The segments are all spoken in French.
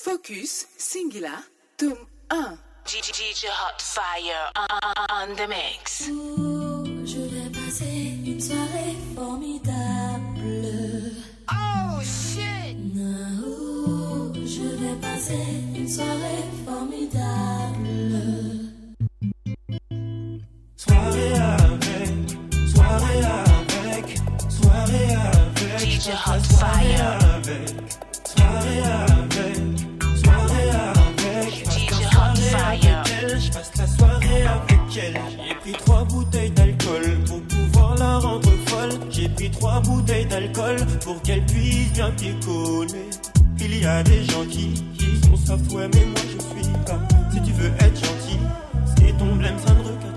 Focus, Singula, tome 1. DJ Hot Fire on, the mix. je vais passer une soirée formidable. Oh shit! je vais passer une soirée formidable. Soirée avec, soirée avec, soirée avec. DJ Hot Fire. Avec, pris trois bouteilles d'alcool pour qu'elle puisse bien picoler. Il y a des gens qui, sont soft, ouais, mais moi je suis pas. Si tu veux être gentil, c'est ton blême, ça ne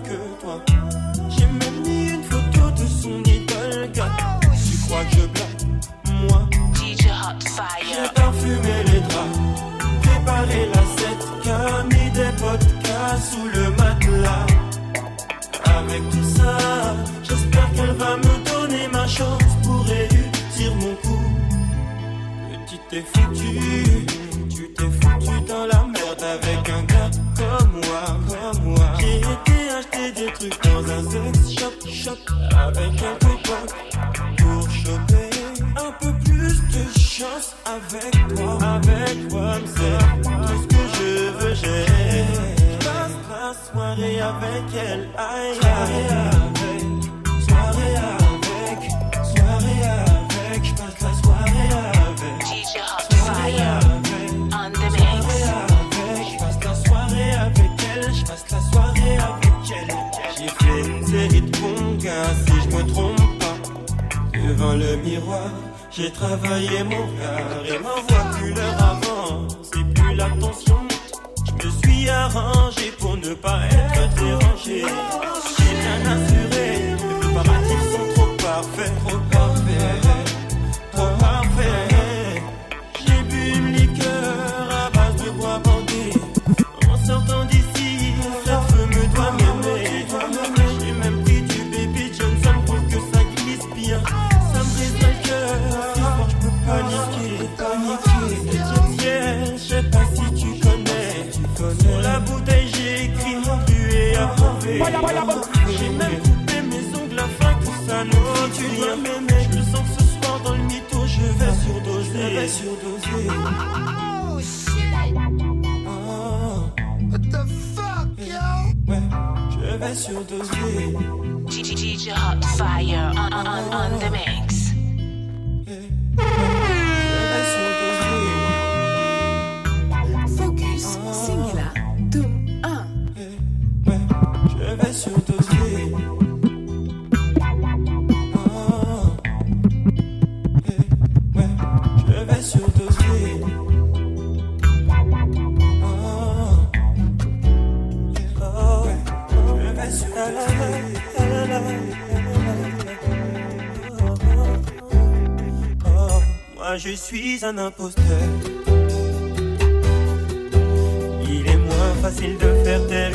t'es foutu, tu t'es foutu dans la merde avec un gars comme moi, comme moi. J'ai été acheter des trucs dans un sex shop, shop avec un copain pour choper un peu plus de chance avec toi, avec toi, c'est tout ce que je veux, j'ai. Passe la soirée avec elle, aïe, soirée avec, Devant le miroir, j'ai travaillé mon regard et ma voix couleur avant. C'est plus l'attention, je me suis arrangé pour ne pas être dérangé. Je vais surdoser. DJ Hot Fire on, on, on the mix. Je suis un imposteur. Il est moins facile de faire taire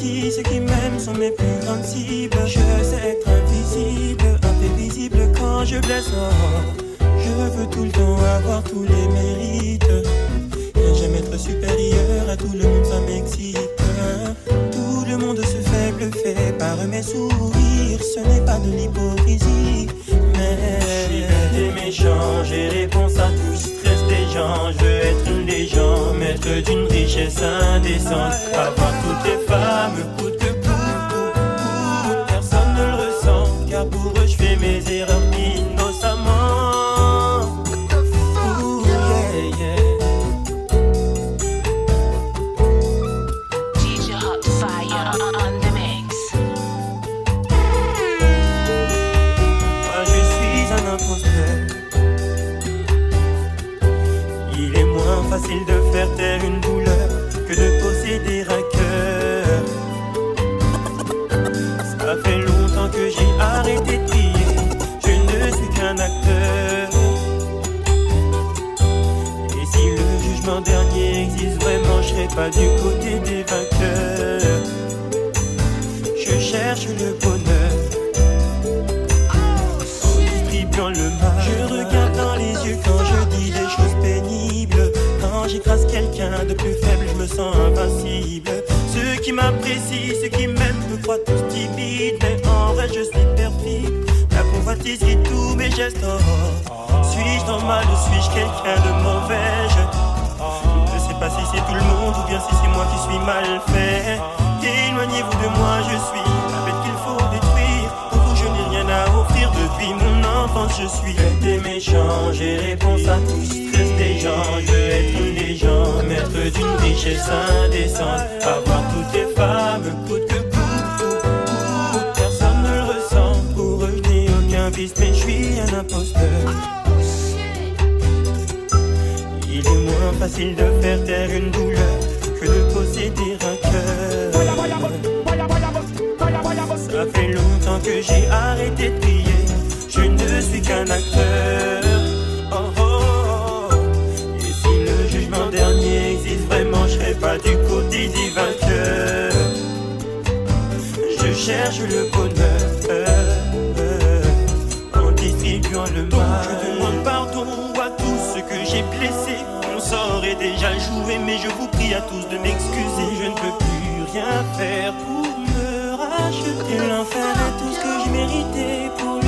ceux qui m'aiment sont mes plus grandes cibles. Je sais être invisible, imprévisible quand je blesse. Oh, je veux tout le temps avoir tous les mérites. Et j'aime être supérieur à tout le monde, ça m'excite. Tout le monde se fait bluffer par mes sourires. Ce n'est pas de l'hypocrisie, mais. Je suis bête et méchant, j'ai réponse à tout stress des gens. Je veux être une légende, maître d'une richesse indécente. Avoir toutes les femmes, coûte plus faible, je me sens invincible. Ceux qui m'apprécient, ceux qui m'aiment me croient tous timides. Mais en vrai, je suis perfide. La convoitise guide tous mes gestes. Oh. Suis-je normal ou suis-je quelqu'un de mauvais? Je ne sais pas si c'est tout le monde ou bien si c'est moi qui suis mal fait. Éloignez-vous de moi, je suis depuis mon enfance. Je suis des méchants, j'ai réponse à tout stress des gens. Je veux être une légende, maître d'une richesse indécente. Avoir toutes les femmes, coûte que coûte. coûte. Personne ne le ressent. Pour eux, je n'ai aucun vice, mais je suis un imposteur. Il est moins facile de faire taire une douleur que de posséder un cœur. Ça fait longtemps que j'ai arrêté de prier. Je ne suis qu'un acteur. Oh, oh, oh. Et si le jugement dernier existe vraiment, je serai pas du côté des vainqueurs. Je cherche le bonheur en distribuant le mal. Je demande pardon à tous ceux que j'ai blessés. Mon sort est déjà joué, mais je vous prie à tous de m'excuser. Je ne peux plus rien faire pour me racheter. L'enfer est tout ce que j'ai mérité pour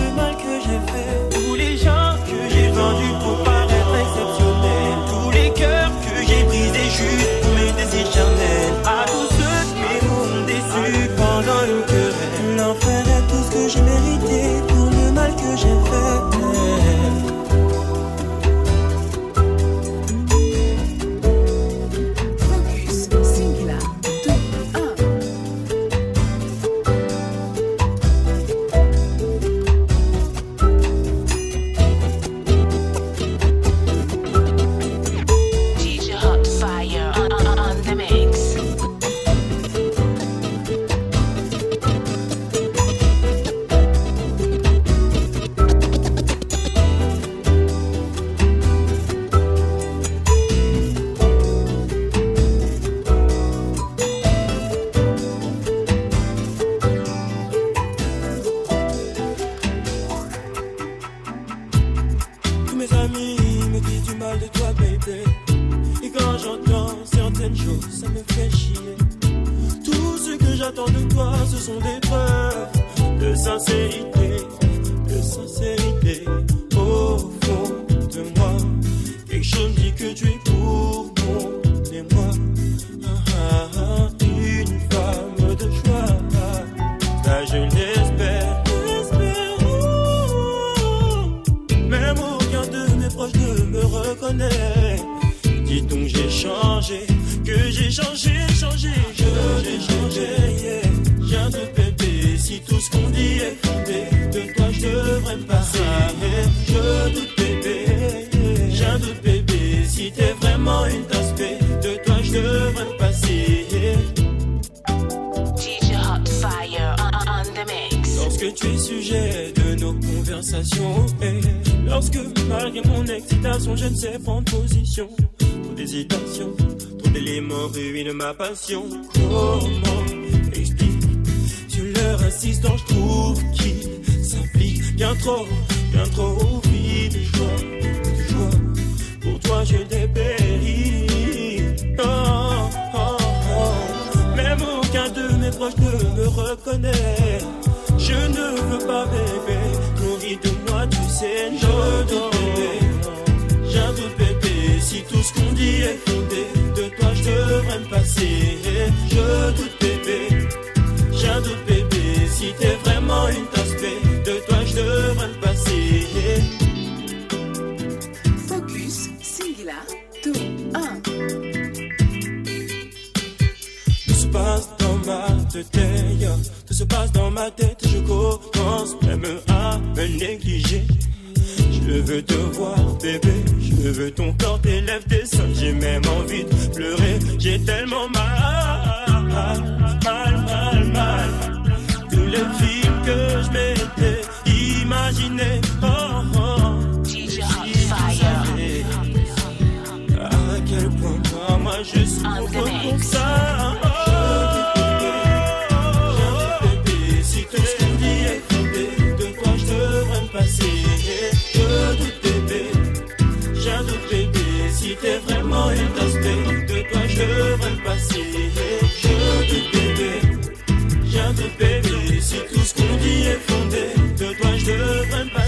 Tous les gens que j'ai vendus pour paraître exceptionnels. Tous les cœurs que j'ai brisés juste pour mes désirs charnels. Lorsque tu es sujet de nos conversations. Et lorsque malgré mon excitation je ne sais prendre position Trop d'hésitation, trop d'éléments ruinent ma passion. Comment explique Sur leur insistance je trouve qu'ils s'impliquent bien trop, bien trop vite joie, de joie Pour toi je dépéris oh, oh, oh. Même aucun de mes proches ne me reconnaît je ne veux pas bébé, nourris de moi, tu sais, je doute bébé. J'ai un doute bébé, si tout ce qu'on dit est fondé, de toi je devrais me passer. Je doute bébé, j'ai un doute bébé, si t'es vraiment une tasse B, de toi je devrais me passer. Focus Singular 2 1 Tout se passe dans ma tête. Tout se passe dans ma tête, je commence même à me négliger. Je veux te voir, bébé, je veux ton corps, tes lèvres, tes seins. J'ai même envie de pleurer. J'ai tellement mal, mal, mal, mal. Tous les films que je m'étais imaginés. Oh, oh. Fire. À quel point moi, moi je suis On the pour ça. Je doute bébé, un doute bébé, si tout ce qu'on dit est fondé, de toi je devrais me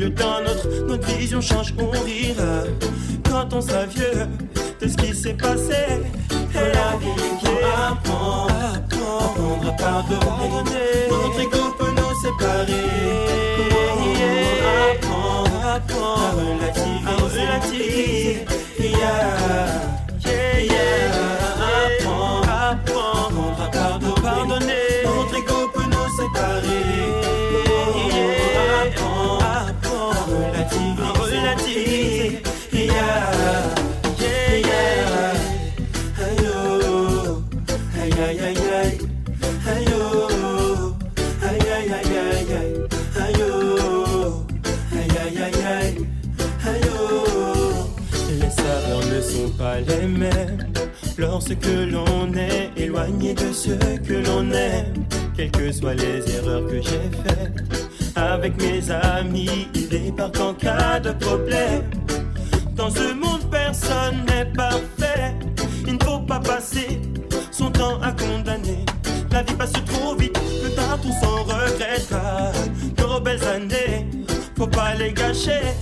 le temps, notre, notre vision change, on rira. Quand on sera vieux de ce qui s'est passé. Et la vie qui apprend, apprendre à pardonner. De ceux que l'on aime. Quelles que soient les erreurs que j'ai faites, avec mes amis, ils débarquent en cas de problème. Dans ce monde, personne n'est parfait. Il ne faut pas passer son temps à condamner. La vie passe trop vite, plus tard tout s'en regrettera. Nos belles années, faut pas les gâcher.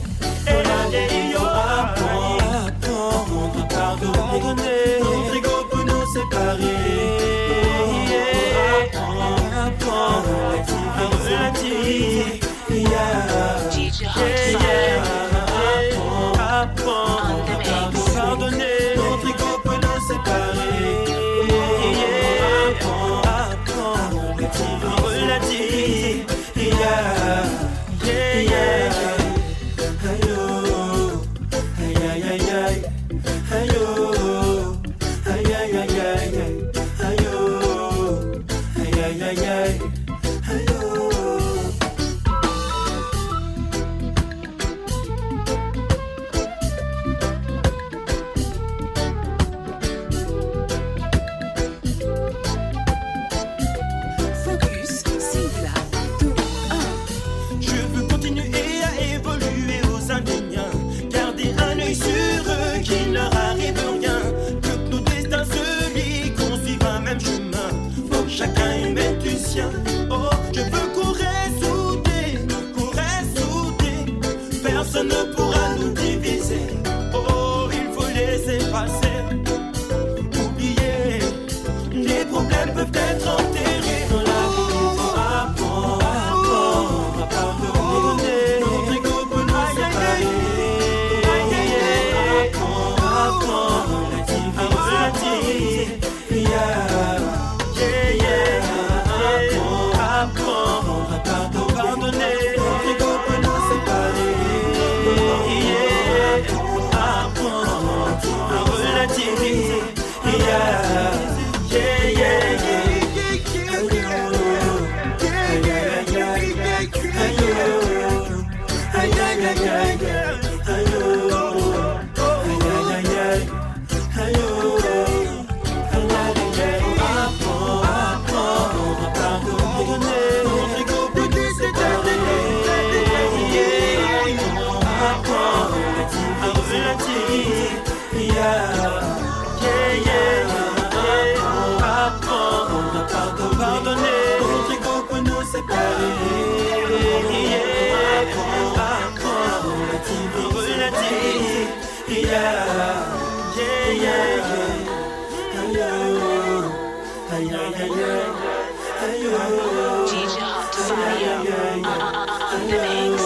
DJ Hot Fire on, on, on the mix.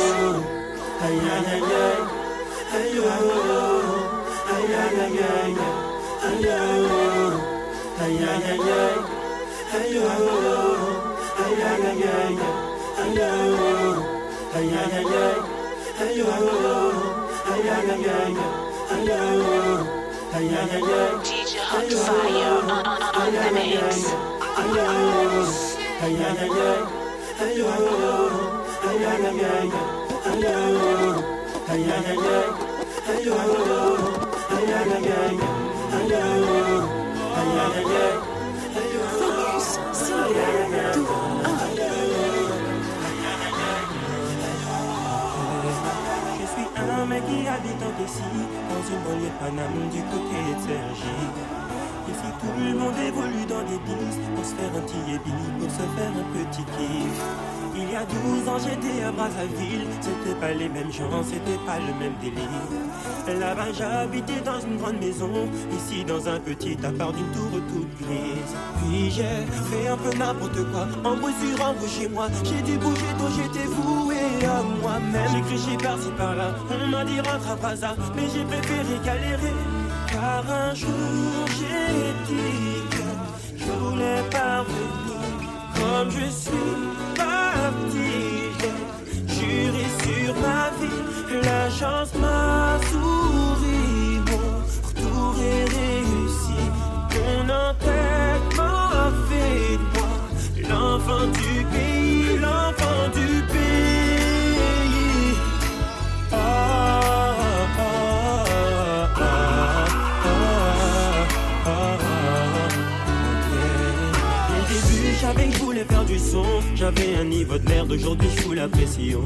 Aïe, aïe, aïe, aïe. DJ Hot Fire on, on, on the mix. Singers, singers, do Qui habite en Tessie, dans une banlieue Paname du côté de Sergi. Ici tout le monde évolue dans des bis pour se faire un petit ébi, pour se faire un petit kiff. Il y a 12 ans j'étais à Brazzaville, c'était pas les mêmes gens, c'était pas le même délire. Là-bas j'habitais dans une grande maison, ici dans un petit appart d'une tour toute grise. Puis j'ai fait un peu n'importe quoi, en en chez moi. J'ai dû bouger tôt, j'étais voué à moi-même. J'ai crié par-ci par-là, on m'a dit rentre à Brazza, mais j'ai préféré galérer. Car un jour j'ai dit que je voulais parvenir comme je suis J'ai juré sur ma vie, la chance m'a souri. Mon retour est réussi, mon entête m'a fait de moi l'enfant du pays, l'enfant du pays. J'avais un niveau de merde, aujourd'hui je fous la pression.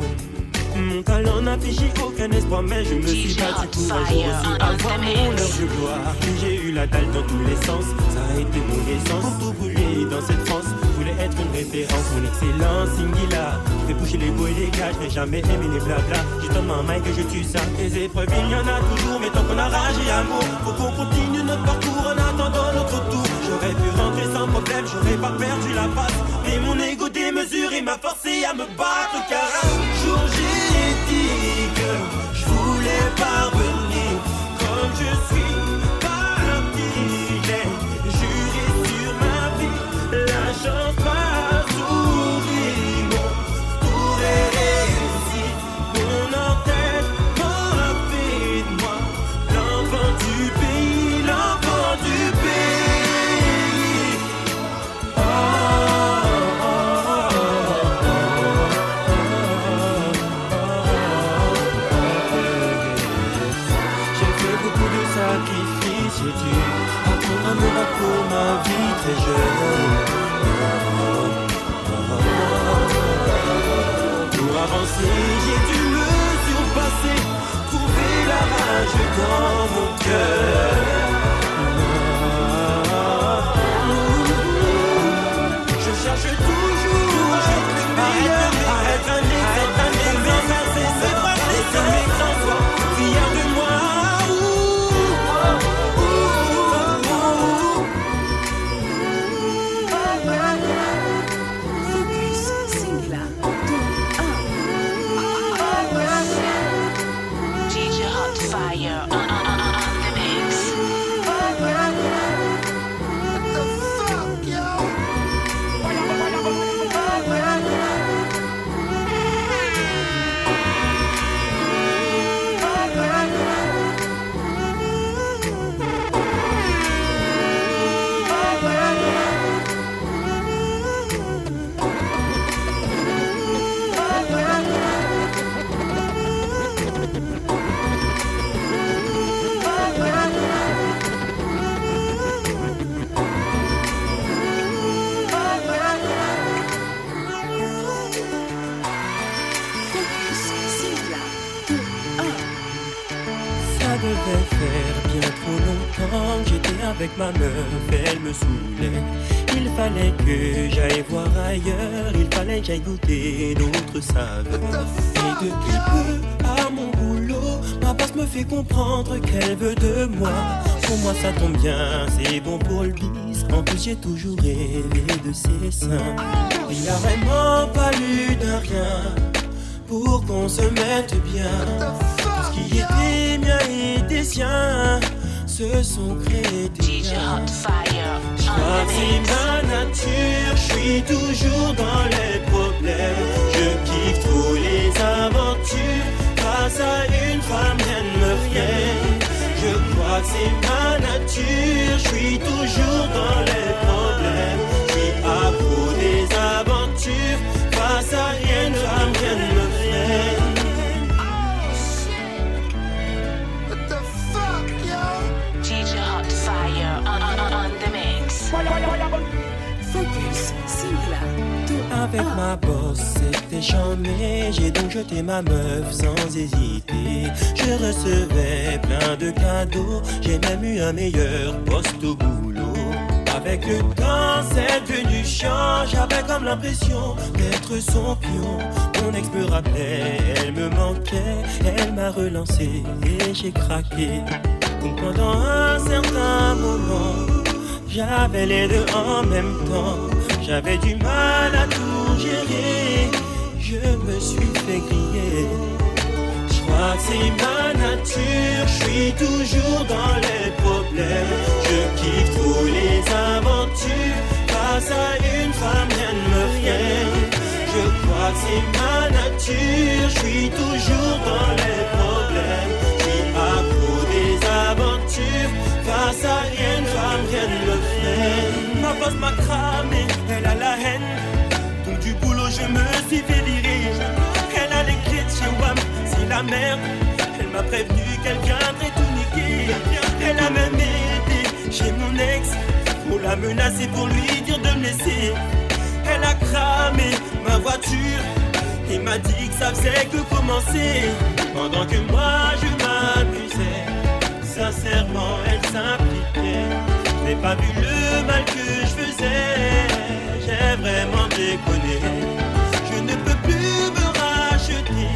Mon talent n'a figé aucun espoir, mais je me suis battu pour un jour aussi avoir mon heure de gloire. J'ai eu la dalle dans tous les sens, ça a été mon essence. Pour tout brûler dans cette France, je voulais être une référence, mon excellence singular. Je vais les beaux et les gars, je n'ai jamais aimé les blabla. J'ai tellement mal que je tue ça. Les épreuves, il y en a toujours, mais tant qu'on a rage et amour, faut qu'on continue notre parcours en attendant notre tour. J'aurais pu rentrer sans problème, j'aurais pas perdu la passe. Mais mon ego démesuré m'a forcé à me battre, car un jour j'ai dit que je voulais parvenir comme je suis me battre pour ma vie très jeune. Pour avancer, j'ai dû me surpasser, trouver la rage dans mon cœur. Ma meuf, elle me saoulait. Il fallait que j'aille voir ailleurs, il fallait que j'aille goûter d'autres saveurs. Et depuis peu, à mon boulot, ma boss me fait comprendre qu'elle veut de moi. Pour moi, ça tombe bien, c'est bon pour le bis. En plus, j'ai toujours rêvé de ses seins. Il a vraiment fallu de rien pour qu'on se mette bien. Tout ce qui était mien était sien, se sont créés c'est mix. ma nature, je suis toujours dans les problèmes. Je kiffe trop les aventures. Face à une femme, rien ne me freine. Je crois que c'est ma nature, je suis toujours dans les problèmes. Avec ma bosse, c'était chambé. J'ai donc jeté ma meuf sans hésiter. Je recevais plein de cadeaux. J'ai même eu un meilleur poste au boulot. Avec le temps, c'est devenu chiant. J'avais comme l'impression d'être son pion. Mon ex me rappelait, elle me manquait. Elle m'a relancé et j'ai craqué. Donc pendant un certain moment, j'avais les deux en même temps. J'avais du mal à tout gérer. Je me suis fait griller. Je crois que c'est ma nature. Je suis toujours dans les problèmes. Je kiffe trop les aventures. Face à une femme, rien ne me freine. Je crois que c'est ma nature. Je suis toujours dans les problèmes. Je suis à des aventures. Rien. Ma boss m'a cramé, elle a la haine. Donc du boulot, je me suis fait virer. Elle a les clés de chez WAM, c'est la merde. Elle m'a prévenu qu'elle viendrait tout niquer. Elle a même été chez mon ex pour la menacer, pour lui dire de me laisser. Elle a cramé ma voiture et m'a dit que ça faisait que commencer. Pendant que moi je m'amusais, sincèrement elle s'impliquait. Je n'ai pas vu le mal que je faisais, j'ai vraiment déconné. Je ne peux plus me racheter,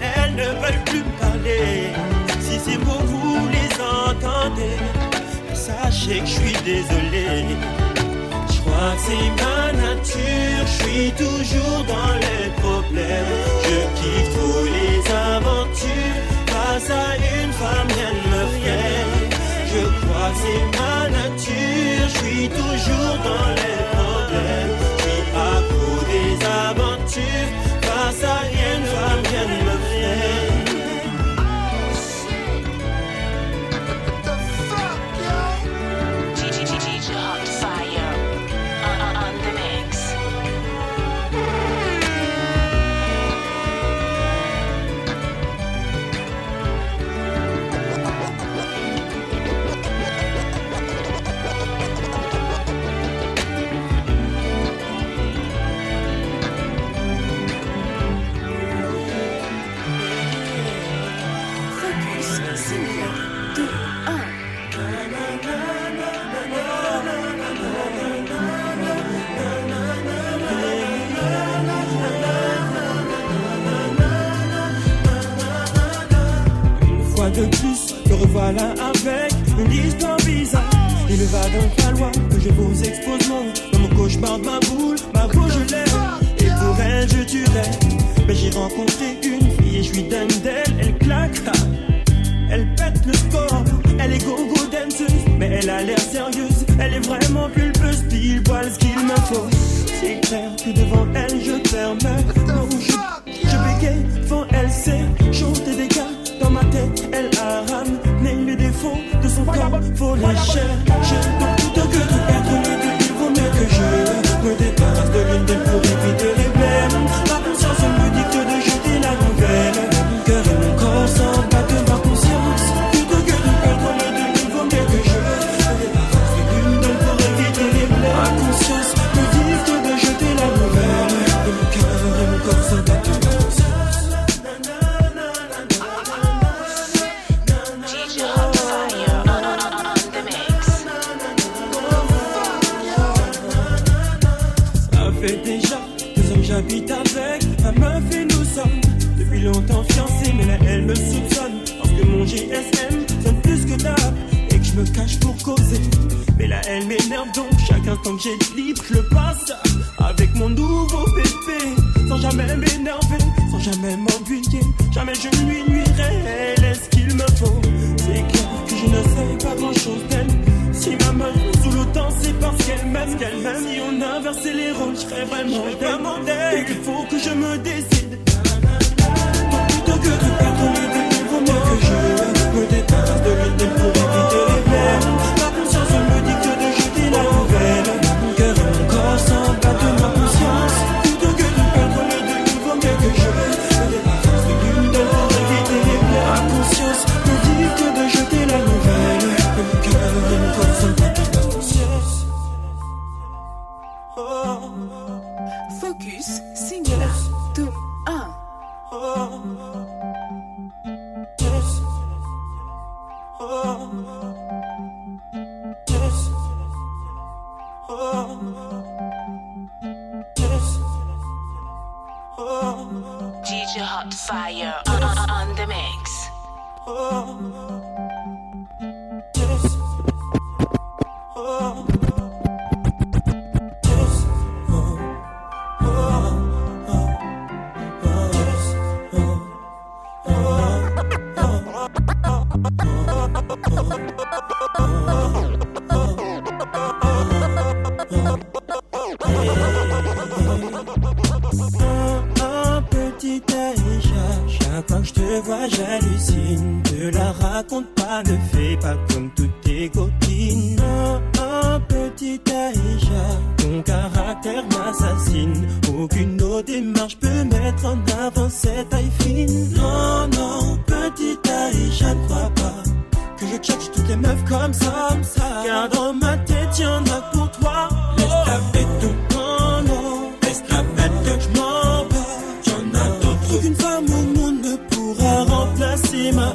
elles ne veulent plus me parler. Si ces mots vous les entendez, sachez que je suis désolé. Je crois que c'est ma nature, je suis toujours dans les problèmes. Je kiffe trop les aventures, face à une femme, rien ne me freine. Je crois que c'est ma nature, je suis toujours dans les problèmes. Je suis à des aventures, face à une femme, rien ne me freine. Revoilà avec une histoire bizarre. Il va donc falloir que je vous expose mon dans mon cauchemar de ma boule, ma boule je l'aime. Et pour elle je tuerais. Mais j'ai rencontré une fille et je lui donne d'elle, elle claque. ah. Elle pète le score, elle est go-go danseuse, mais elle a l'air sérieuse. Elle est vraiment pulpeuse, pile poil ce qu'il me faut. C'est clair que devant elle je perds remplacer ma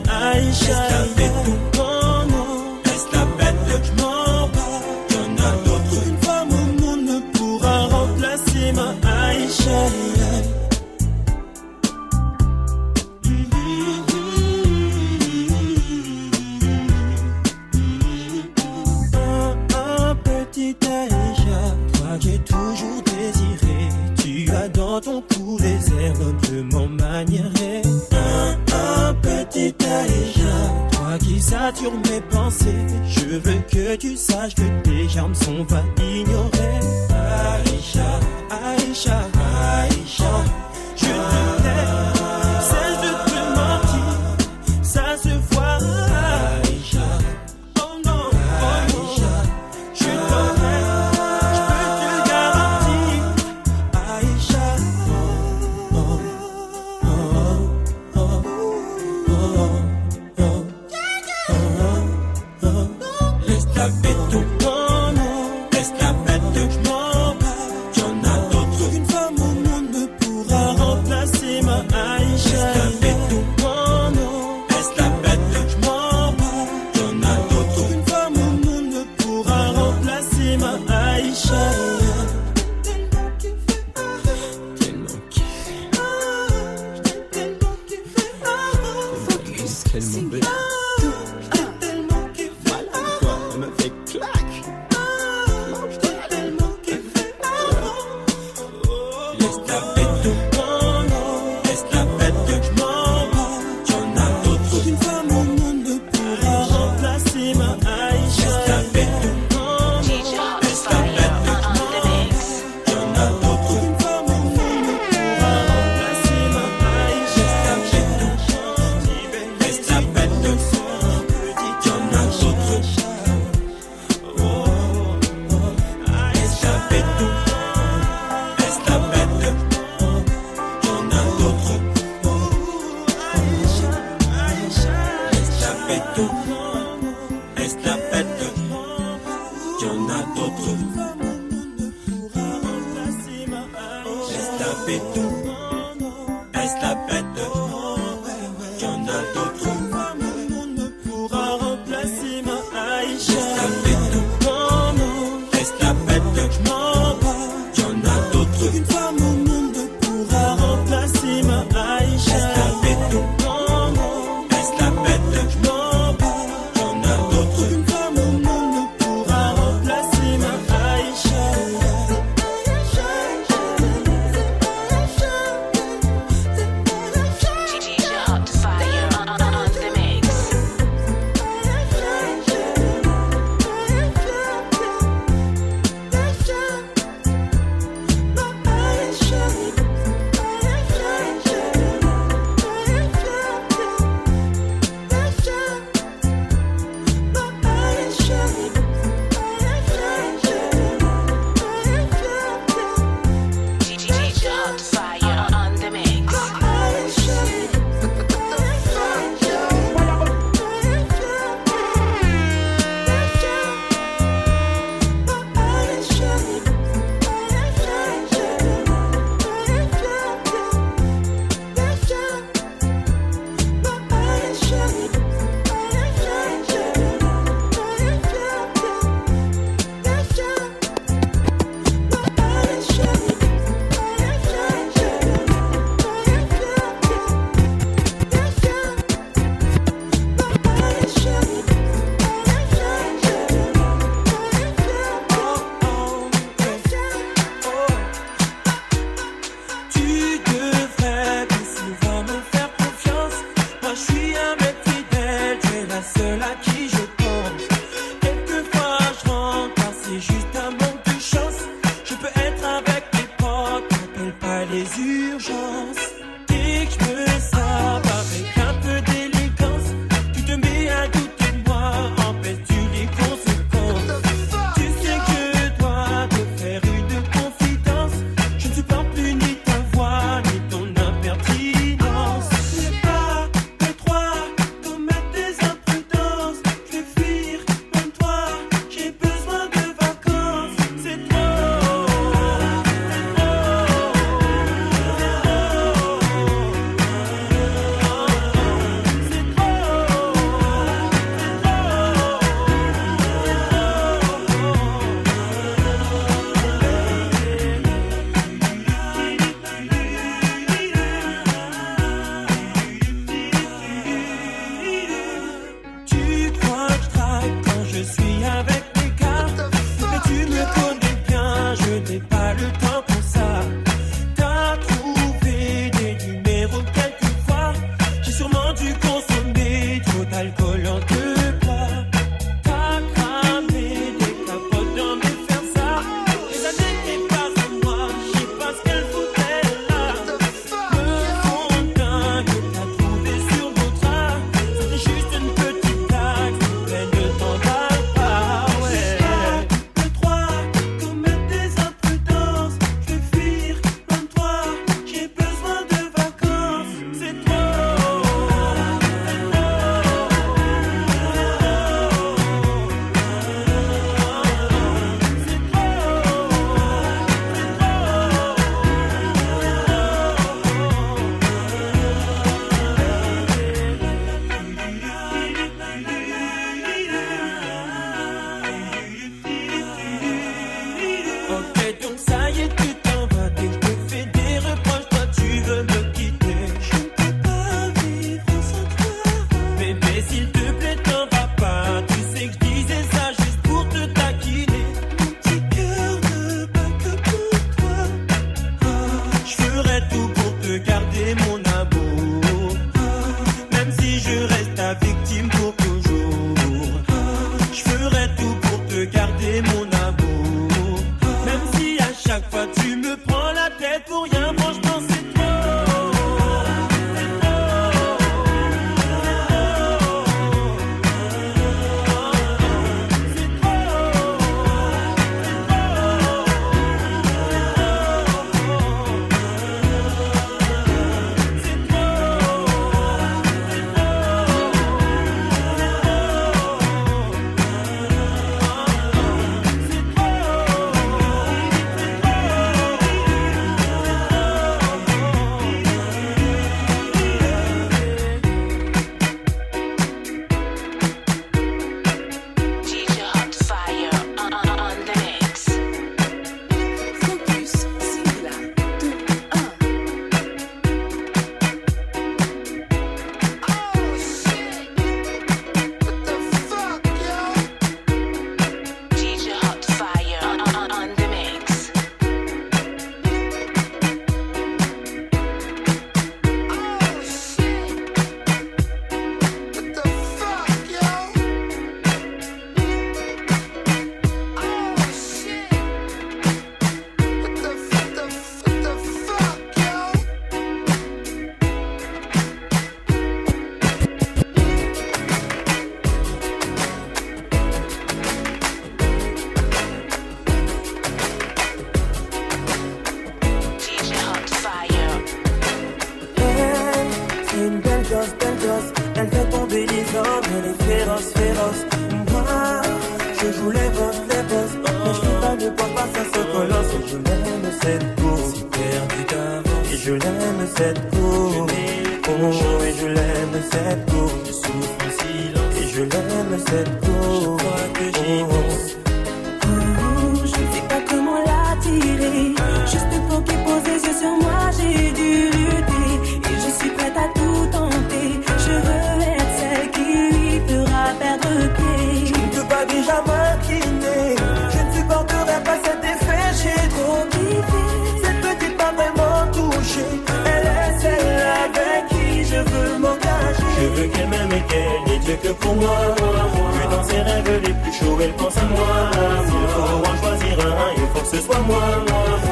que pour moi. Que dans ses rêves les plus chauds, elle pense à moi. S'il faut en choisir un, il faut que ce soit moi.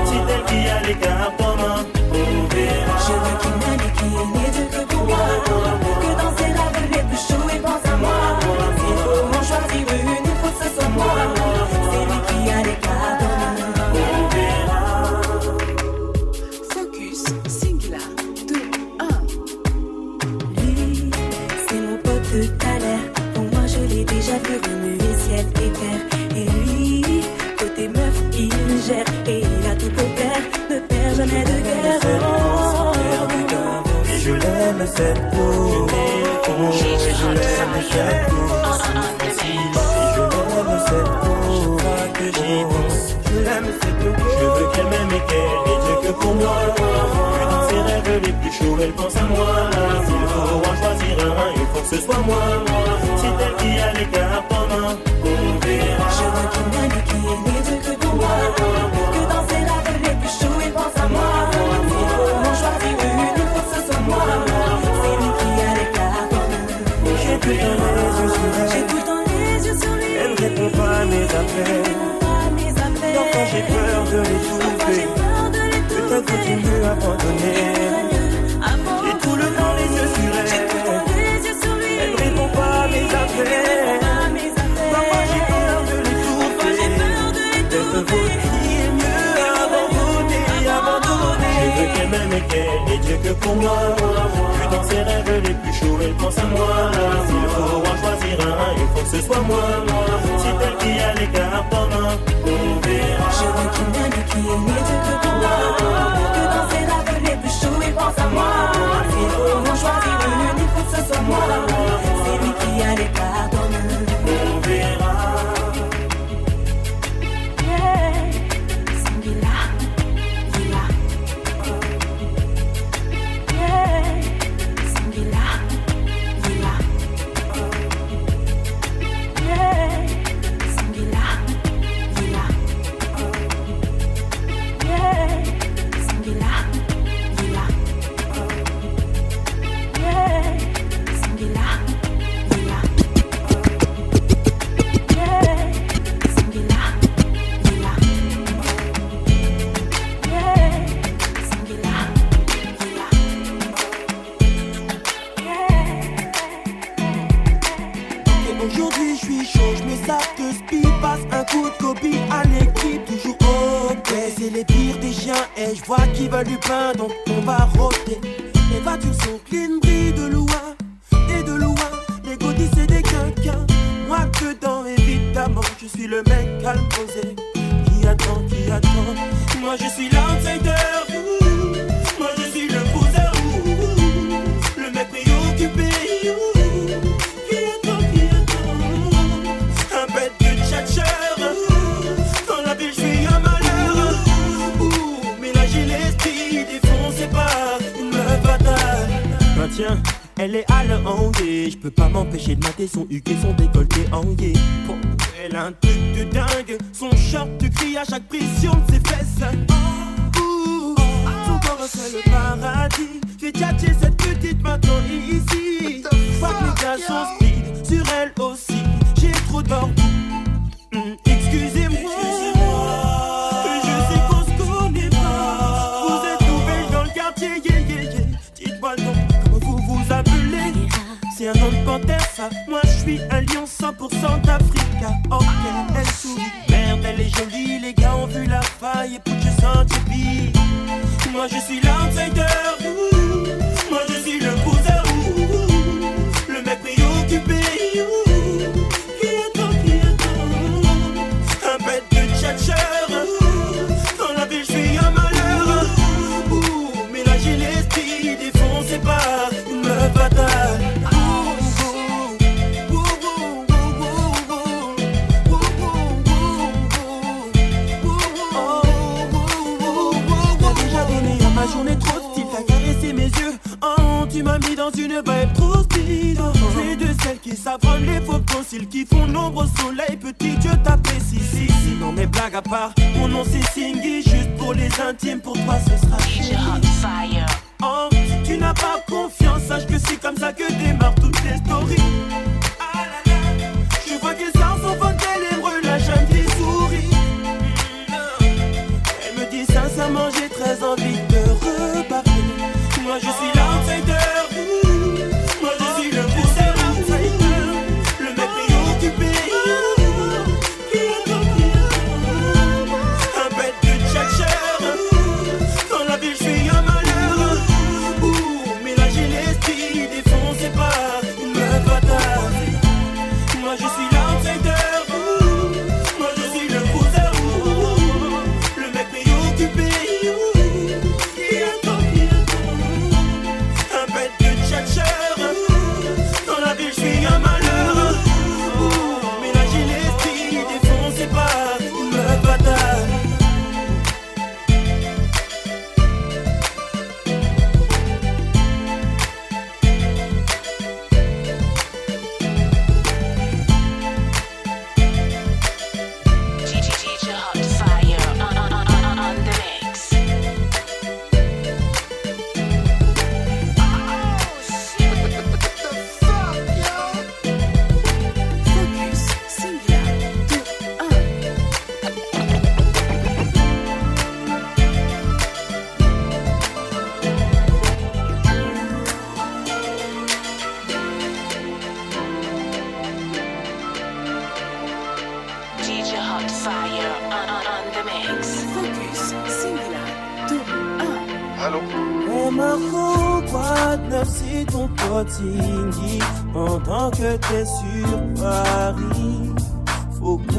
Si elle qui a les cartes en main, peau. DJ Je l'aime cette. Et je l'aime cette pense. Je l'aime cette peau. Je veux qu'elle m'aime et qu'elle n'ait Dieu que pour moi. Que dans ses rêves les plus chauds, elle pense à moi. S'il faut en choisir un, il faut que ce soit moi. C'est elle qui a les cartes en main. On verra. Je veux qu'il m'aime et qu'il n'ait Dieu que pour moi. dans les yeux sur tout. Elle ne répond pas à mes appels. Donc quand j'ai peur, je l'ai tout Peut-être que tu m'as abandonné. Qu'elle m'aime et Dieu que pour moi. Que dans ses rêves les plus chauds, elle pense à moi. S'il faut en choisir un, il faut que ce soit moi. C'est elle qui a en main. On verra. Je veux qu'il m'aime et qu'il n'ait Dieu que pour moi. Que dans ses rêves les plus chauds, il pense à moi. S'il faut en choisir une, il faut que ce soit moi. C'est lui qui a les Je peux pas m'empêcher de mater son huc et son décolleté engué Bon, Elle a un truc de dingue. Son short te crie à chaque pression de ses fesses. Ouh, Son corps c'est le paradis. J'ai tchatché cette petite maintenant ici. Que mes gars sont speed Sur elle aussi. J'ai trop d'orgueil suis un lion 100% d'Africa Ok, elle sourit. Merde, elle est jolie Les gars ont vu la faille. Que je pire Moi je suis l'outsider dans une vibe trop speed Tu es de celles qui savent les faux fossiles Qui font l'ombre au soleil Petit Dieu t'apprécie si, si Non mais blague à part Mon nom c'est Singy Juste pour les intimes Pour toi ce sera chérie. Oh, tu n'as pas confiance, sache que c'est comme ça que démarrent toutes les stories.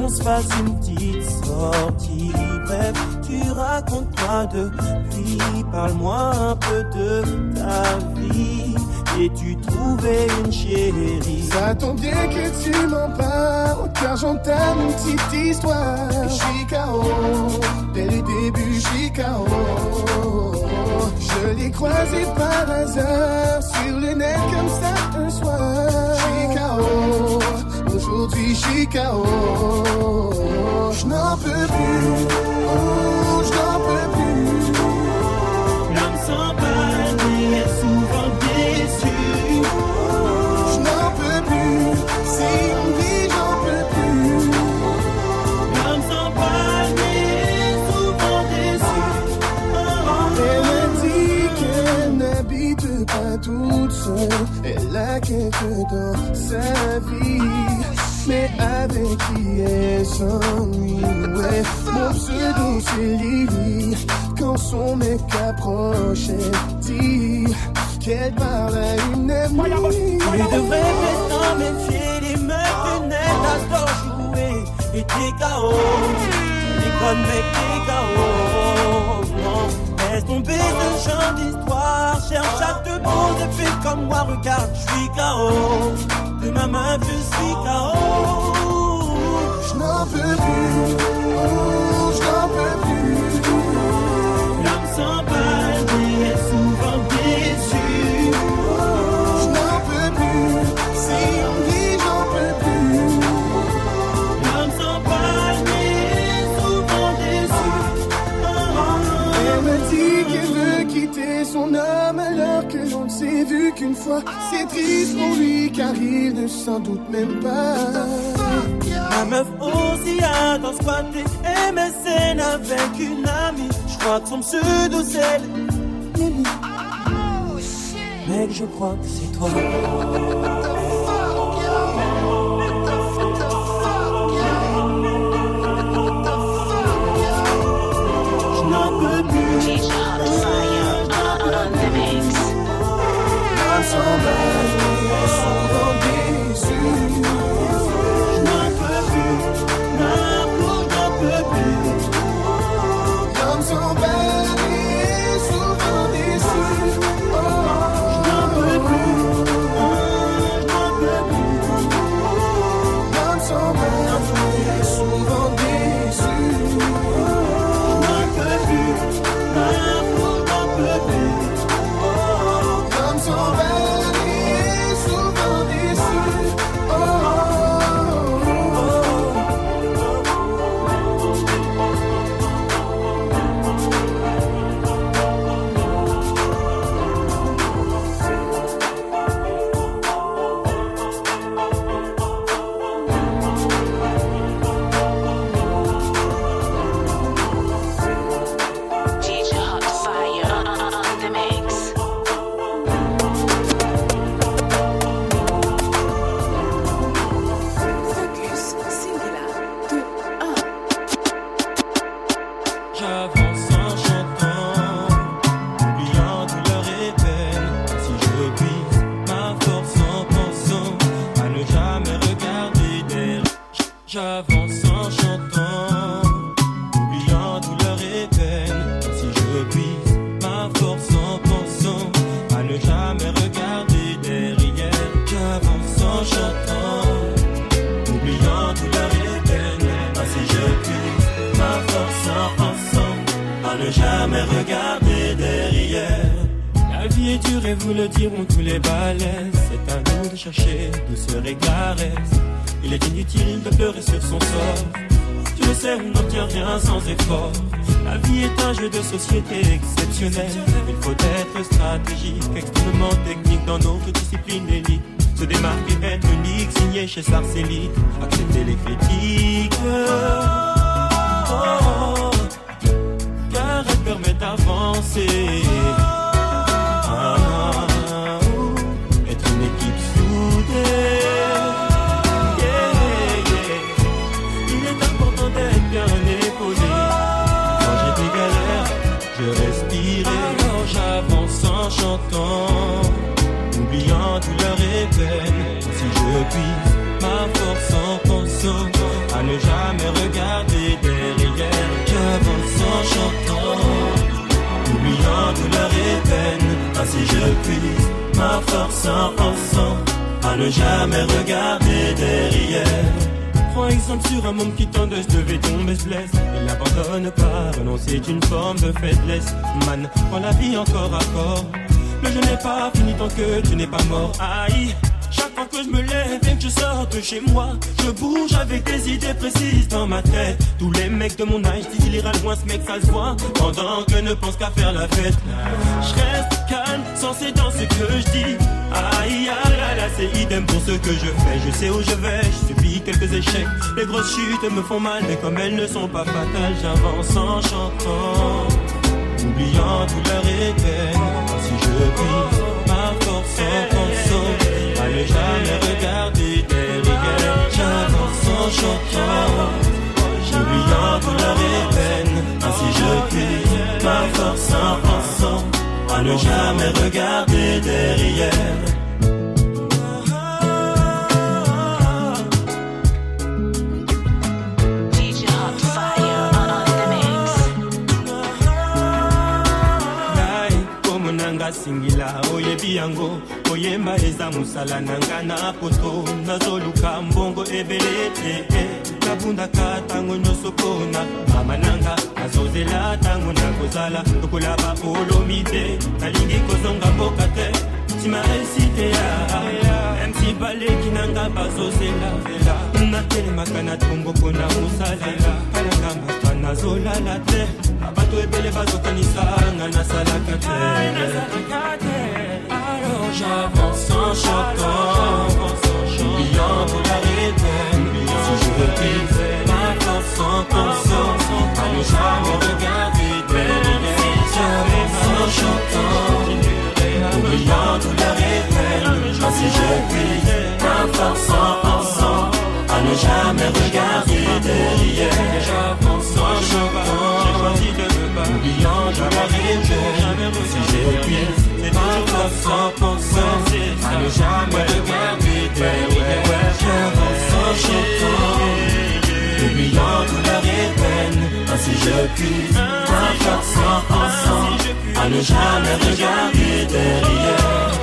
Qu'on se fasse une petite sortie Bref, tu racontes quoi de lui Parle-moi un peu de ta vie Et tu trouvais une chérie? Ça tombe bien que tu m'en parles, car j'entame une petite histoire. KO, dès le début, KO. Je l'ai croisé par hasard sur le net comme ça un soir. KO, aujourd'hui j'suis KO. J'n'en peux plus, oh, j'n'en peux plus. L'homme s'emballe et est souvent déçu Je n'en peux plus, c'est une vie, j'en peux plus. L'homme s'emballe et est souvent déçu Elle m'a dit qu'elle n'habite pas toute seule. Elle a quelqu'un dans sa vie. Mais avec qui s'ennuie, ouais. Mon pseudo c'est Lily. Quand son mec approche, elle dit qu'elle parle à une amie. Tu devrais maintenant méfier les meufs lunettes adorent jouer. Et t'es KO Tu déconnes mec t'es KO Laisse tomber ce genre d'histoire. Cherche à te poser fais comme moi Regarde je suis KO De ma main suis KO Je n'en plus, qu'une fois. C'est triste pour lui car il ne s'en doute même pas. Ma meuf aussi a dans squatté MSN avec une amie. Je crois que son pseudo c'est Lily. Mec, je crois que c'est toi. J'avance et vous le diront tous les balaises. C'est à nous de chercher douceur et. Il est inutile de pleurer sur son sort. Tu le sais, on n'obtient rien sans effort. La vie est un jeu de société exceptionnel. Il faut être stratégique, extrêmement technique dans notre discipline élite. Se démarquer, être unique, signé chez Sarcellite. Accepter les critiques. Oh, oh, car elles permettent d'avancer. Ainsi je puis ma force en pensant à ne jamais regarder derrière. Prends exemple sur un monde qui tente de se lever, tombe et se blesse. Il n'abandonne pas, renoncer est une forme de faiblesse. Man, prends la vie encore à corps. Le jeu n'est pas fini tant que tu n'es pas mort. Aïe, chaque fois que je me lève et que je sors de chez moi, je bouge avec des idées précises dans ma tête. Tous les mecs de mon âge disent il ira loin, ce mec ça se voit. Pendant que ne pense qu'à faire la fête. Je reste calme, censé dans ce que je dis. Aïe, aïe, là, c'est idem pour ce que je fais. Je sais où je vais, je subis quelques échecs. Les grosses chutes me font mal, mais comme elles ne sont pas fatales, j'avance en chantant. Oubliant douleur et peine, si je puis ma force ne jamais regarder derrière, j'avance en chantant. Oubliant douleur et peine, ainsi je puis ma force en pensant à ne jamais regarder derrière. Singila oyebi yango koyemba eza mosala na nga na poto. Nazoluka mbongo ebele te eh. nabundaka ntango nyonso mpona mama nanga azozela ntango nakozala lokola baolomi te. Nalingi kozonga mboka te. Nsima esite ya msi baleki nanga bazozela. Natelemaka na tongo mpona mosalela. Kalanga masta nazolala te. Bato ebele bazokanisa nga nasalaka te j'avance en chantant Oubliant pour la Si je reprise ma force en À ne jamais regarder J'avance en chantant Oubliant tout la peine Si je pensant À ne jamais regarder derrière J'avance en chantant J'ai Si je prise ma force en je puis ma force en pensant À ne jamais regarder derrière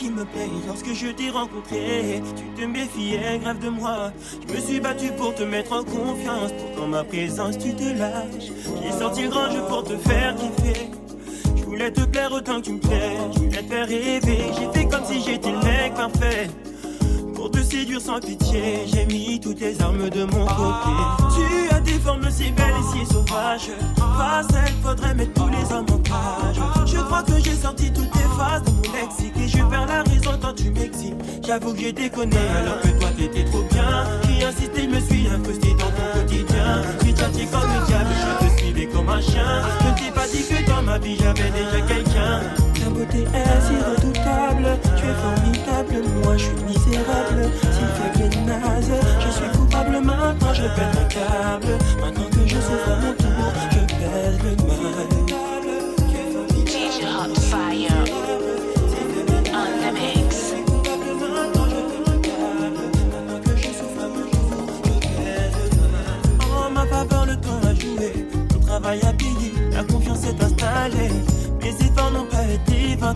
qui me. Lorsque je t'ai rencontré, tu te méfiais grave de moi. Je me suis battu pour te mettre en confiance. Pour qu'en ma présence, tu te lâches. J'ai sorti le grand pour te faire kiffer. Je voulais te plaire autant que tu me plais. Je voulais te faire rêver. J'ai fait comme si j'étais le mec parfait. Pour te séduire sans pitié, j'ai mis toutes les armes de mon côté. Tu as des formes si belles et si sauvages. Face à elle, faudrait mettre tous les hommes en cage. Je crois que j'ai sorti toutes tes faces de mon lexique. Et je perds la raison quand tu m'excites. J'avoue que j'ai déconné alors que toi t'étais trop bien. J'ai insisté, je me suis incrusté dans ton quotidien. J'ai tchatché comme le diable, je te suivais comme un chien. Je t'ai pas dit que dans ma vie j'avais déjà quelqu'un. Ta beauté est si redoutable, tu es formidable, moi je suis misérable, si faible et naze. Je suis coupable maintenant, je pète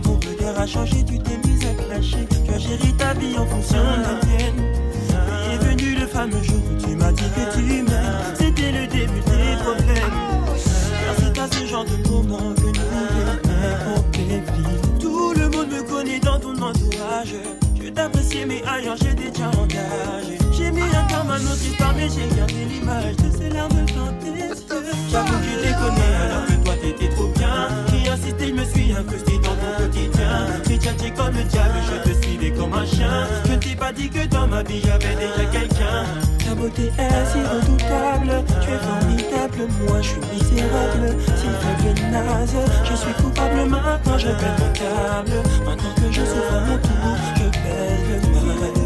Ton regard a changé, tu t'es mise à clasher. Tu as géré ta vie en fonction de la tienne. Puis est venu le fameux jour où tu m'as dit que tu m'aimes. C'était le début des problèmes. Car c'est à ce genre de moment que nous vivre. Tout le monde me connaît dans ton entourage. Je t'appréciais, mais ailleurs j'ai déjà engagé. J'ai mis un terme à notre mais j'ai gardé l'image de ces larmes dans tes yeux. J'avoue que je déconné alors que L'insister me suis incrusté dans mon quotidien J'ai tchatché comme le diable, je te suivais comme un chien. Je ne t'ai pas dit que dans ma vie j'avais déjà quelqu'un. Ta beauté est si redoutable, Tu es formidable, moi je suis misérable. Si faible naze, je suis coupable. Maintenant je pète mon câble. Maintenant que je souffre à mon tour, je pèse le mal.